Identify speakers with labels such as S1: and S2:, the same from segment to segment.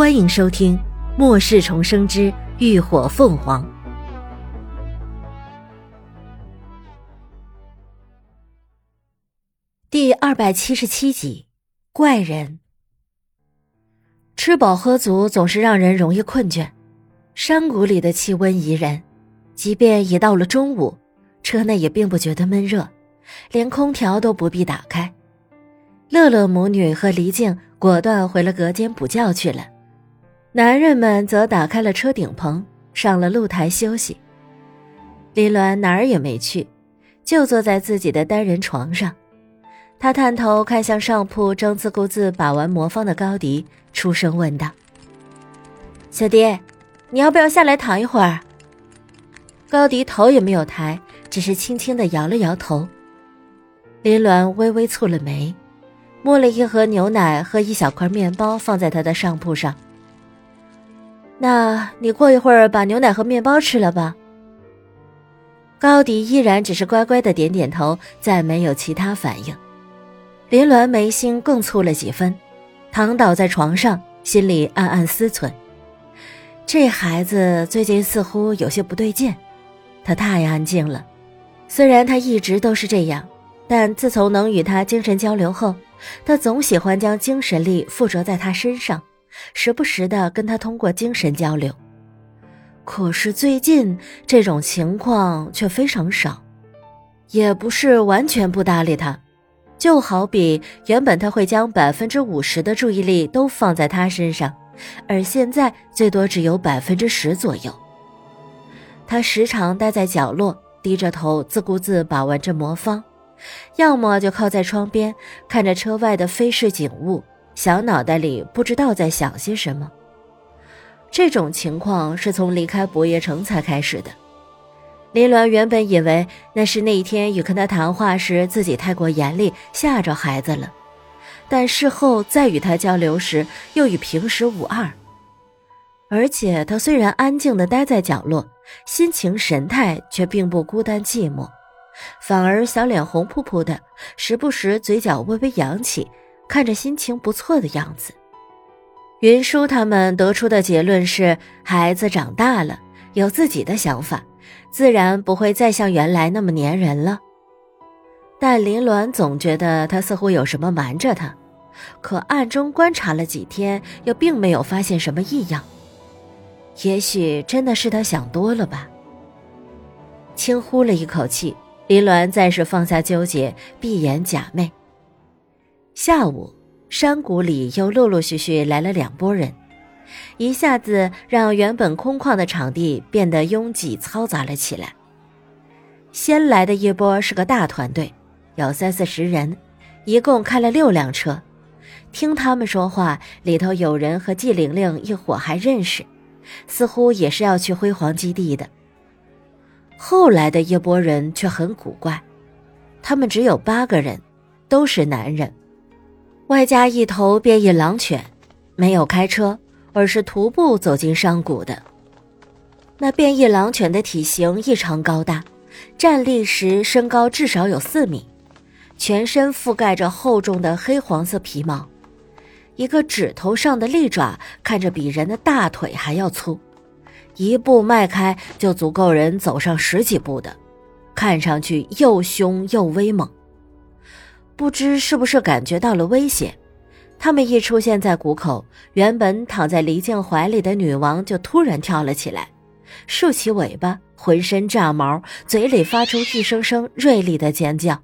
S1: 欢迎收听《末世重生之浴火凤凰》第二百七十七集。怪人吃饱喝足总是让人容易困倦。山谷里的气温宜人，即便已到了中午，车内也并不觉得闷热，连空调都不必打开。乐乐母女和黎静果断回了隔间补觉去了。男人们则打开了车顶棚，上了露台休息。林鸾哪儿也没去，就坐在自己的单人床上。他探头看向上铺正自顾自把玩魔方的高迪，出声问道：“小弟，你要不要下来躺一会儿？”高迪头也没有抬，只是轻轻的摇了摇头。林鸾微微蹙了眉，摸了一盒牛奶和一小块面包放在他的上铺上。那你过一会儿把牛奶和面包吃了吧。高迪依然只是乖乖的点点头，再没有其他反应。林鸾眉心更蹙了几分，躺倒在床上，心里暗暗思忖：这孩子最近似乎有些不对劲。他太安静了，虽然他一直都是这样，但自从能与他精神交流后，他总喜欢将精神力附着在他身上。时不时的跟他通过精神交流，可是最近这种情况却非常少，也不是完全不搭理他，就好比原本他会将百分之五十的注意力都放在他身上，而现在最多只有百分之十左右。他时常待在角落，低着头自顾自把玩着魔方，要么就靠在窗边看着车外的飞逝景物。小脑袋里不知道在想些什么。这种情况是从离开博业城才开始的。林鸾原本以为那是那一天与跟他谈话时自己太过严厉，吓着孩子了，但事后再与他交流时又与平时无二。而且他虽然安静地待在角落，心情神态却并不孤单寂寞，反而小脸红扑扑的，时不时嘴角微微扬起。看着心情不错的样子，云舒他们得出的结论是：孩子长大了，有自己的想法，自然不会再像原来那么粘人了。但林鸾总觉得他似乎有什么瞒着他，可暗中观察了几天，又并没有发现什么异样。也许真的是他想多了吧。轻呼了一口气，林鸾暂时放下纠结，闭眼假寐。下午，山谷里又陆陆续续来了两拨人，一下子让原本空旷的场地变得拥挤嘈杂了起来。先来的一波是个大团队，有三四十人，一共开了六辆车。听他们说话，里头有人和季玲玲一伙还认识，似乎也是要去辉煌基地的。后来的一波人却很古怪，他们只有八个人，都是男人。外加一头变异狼犬，没有开车，而是徒步走进山谷的。那变异狼犬的体型异常高大，站立时身高至少有四米，全身覆盖着厚重的黑黄色皮毛，一个指头上的利爪看着比人的大腿还要粗，一步迈开就足够人走上十几步的，看上去又凶又威猛。不知是不是感觉到了危险，他们一出现在谷口，原本躺在黎静怀里的女王就突然跳了起来，竖起尾巴，浑身炸毛，嘴里发出一声声锐利的尖叫。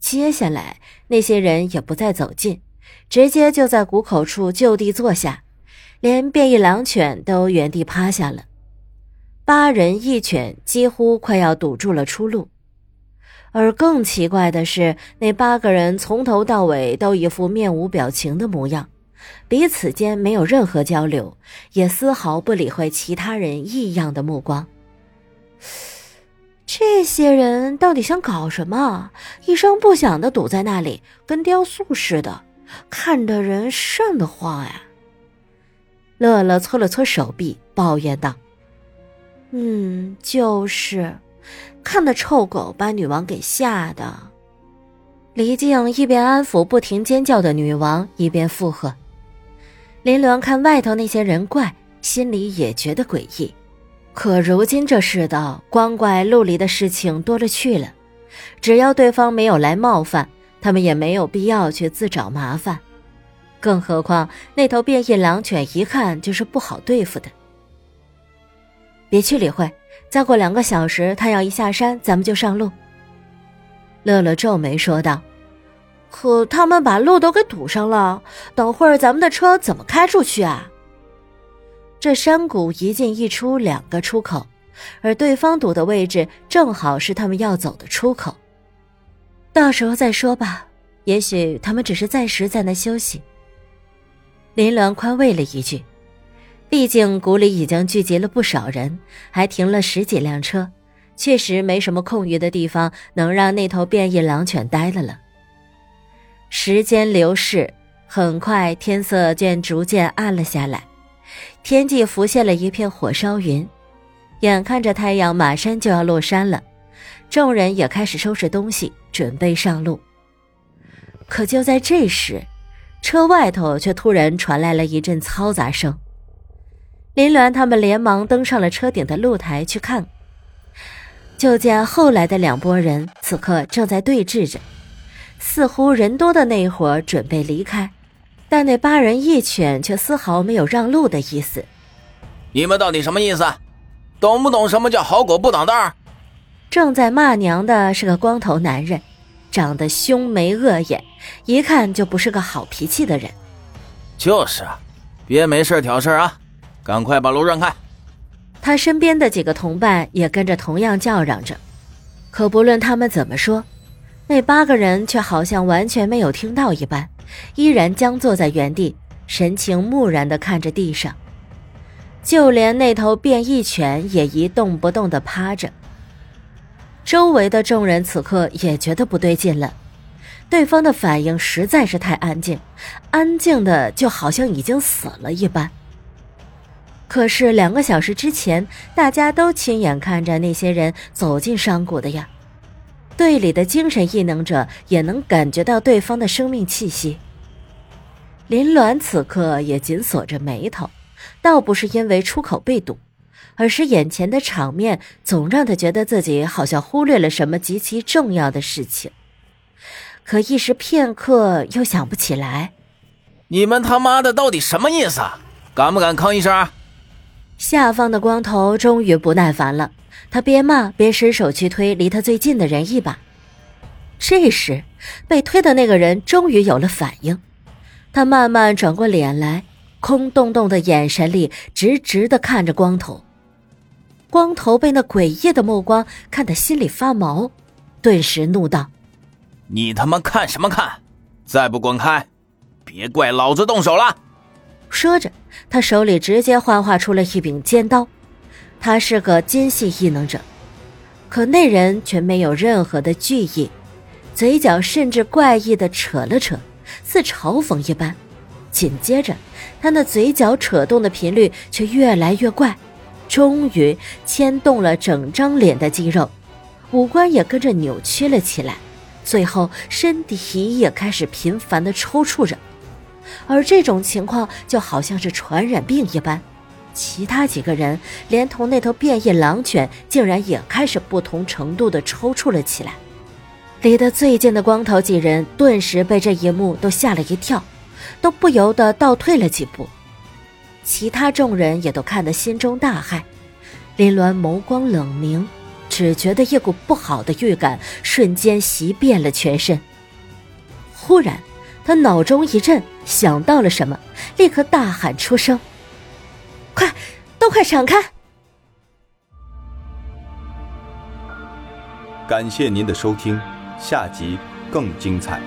S1: 接下来，那些人也不再走近，直接就在谷口处就地坐下，连变异狼犬都原地趴下了。八人一犬几乎快要堵住了出路。而更奇怪的是，那八个人从头到尾都一副面无表情的模样，彼此间没有任何交流，也丝毫不理会其他人异样的目光。这些人到底想搞什么？一声不响的堵在那里，跟雕塑似的，看得人瘆得慌呀！乐乐搓了搓手臂，抱怨道：“嗯，就是。”看那臭狗把女王给吓的，黎静一边安抚不停尖叫的女王，一边附和。林鸾看外头那些人怪，心里也觉得诡异。可如今这世道，光怪陆离的事情多了去了。只要对方没有来冒犯，他们也没有必要去自找麻烦。更何况那头变异狼犬一看就是不好对付的。别去理会，再过两个小时，太阳一下山，咱们就上路。乐乐皱眉说道：“可他们把路都给堵上了，等会儿咱们的车怎么开出去啊？”这山谷一进一出两个出口，而对方堵的位置正好是他们要走的出口。到时候再说吧，也许他们只是暂时在那休息。林鸾宽慰了一句。毕竟谷里已经聚集了不少人，还停了十几辆车，确实没什么空余的地方能让那头变异狼犬待了了。时间流逝，很快天色便逐渐暗了下来，天际浮现了一片火烧云，眼看着太阳马上就要落山了，众人也开始收拾东西，准备上路。可就在这时，车外头却突然传来了一阵嘈杂声。林鸾他们连忙登上了车顶的露台去看，就见后来的两拨人此刻正在对峙着，似乎人多的那伙准备离开，但那八人一犬却丝毫没有让路的意思。
S2: 你们到底什么意思？懂不懂什么叫好狗不挡道？
S1: 正在骂娘的是个光头男人，长得凶眉恶眼，一看就不是个好脾气的人。
S2: 就是啊，别没事挑事啊！赶快把路让开！
S1: 他身边的几个同伴也跟着同样叫嚷着，可不论他们怎么说，那八个人却好像完全没有听到一般，依然僵坐在原地，神情木然地看着地上。就连那头变异犬也一动不动地趴着。周围的众人此刻也觉得不对劲了，对方的反应实在是太安静，安静的就好像已经死了一般。可是两个小时之前，大家都亲眼看着那些人走进山谷的呀。队里的精神异能者也能感觉到对方的生命气息。林鸾此刻也紧锁着眉头，倒不是因为出口被堵，而是眼前的场面总让他觉得自己好像忽略了什么极其重要的事情。可一时片刻又想不起来。
S2: 你们他妈的到底什么意思？敢不敢吭一声？
S1: 下方的光头终于不耐烦了，他边骂边伸手去推离他最近的人一把。这时，被推的那个人终于有了反应，他慢慢转过脸来，空洞洞的眼神里直直的看着光头。光头被那诡异的目光看得心里发毛，顿时怒道：“
S2: 你他妈看什么看？再不滚开，别怪老子动手了！”
S1: 说着，他手里直接幻化出了一柄尖刀。他是个金系异能者，可那人却没有任何的惧意，嘴角甚至怪异的扯了扯，似嘲讽一般。紧接着，他那嘴角扯动的频率却越来越怪，终于牵动了整张脸的肌肉，五官也跟着扭曲了起来，最后身体也开始频繁的抽搐着。而这种情况就好像是传染病一般，其他几个人连同那头变异狼犬，竟然也开始不同程度的抽搐了起来。离得最近的光头几人顿时被这一幕都吓了一跳，都不由得倒退了几步。其他众人也都看得心中大骇。林鸾眸光冷凝，只觉得一股不好的预感瞬间袭遍了全身。忽然。他脑中一震，想到了什么，立刻大喊出声：“快，都快闪开！”
S3: 感谢您的收听，下集更精彩。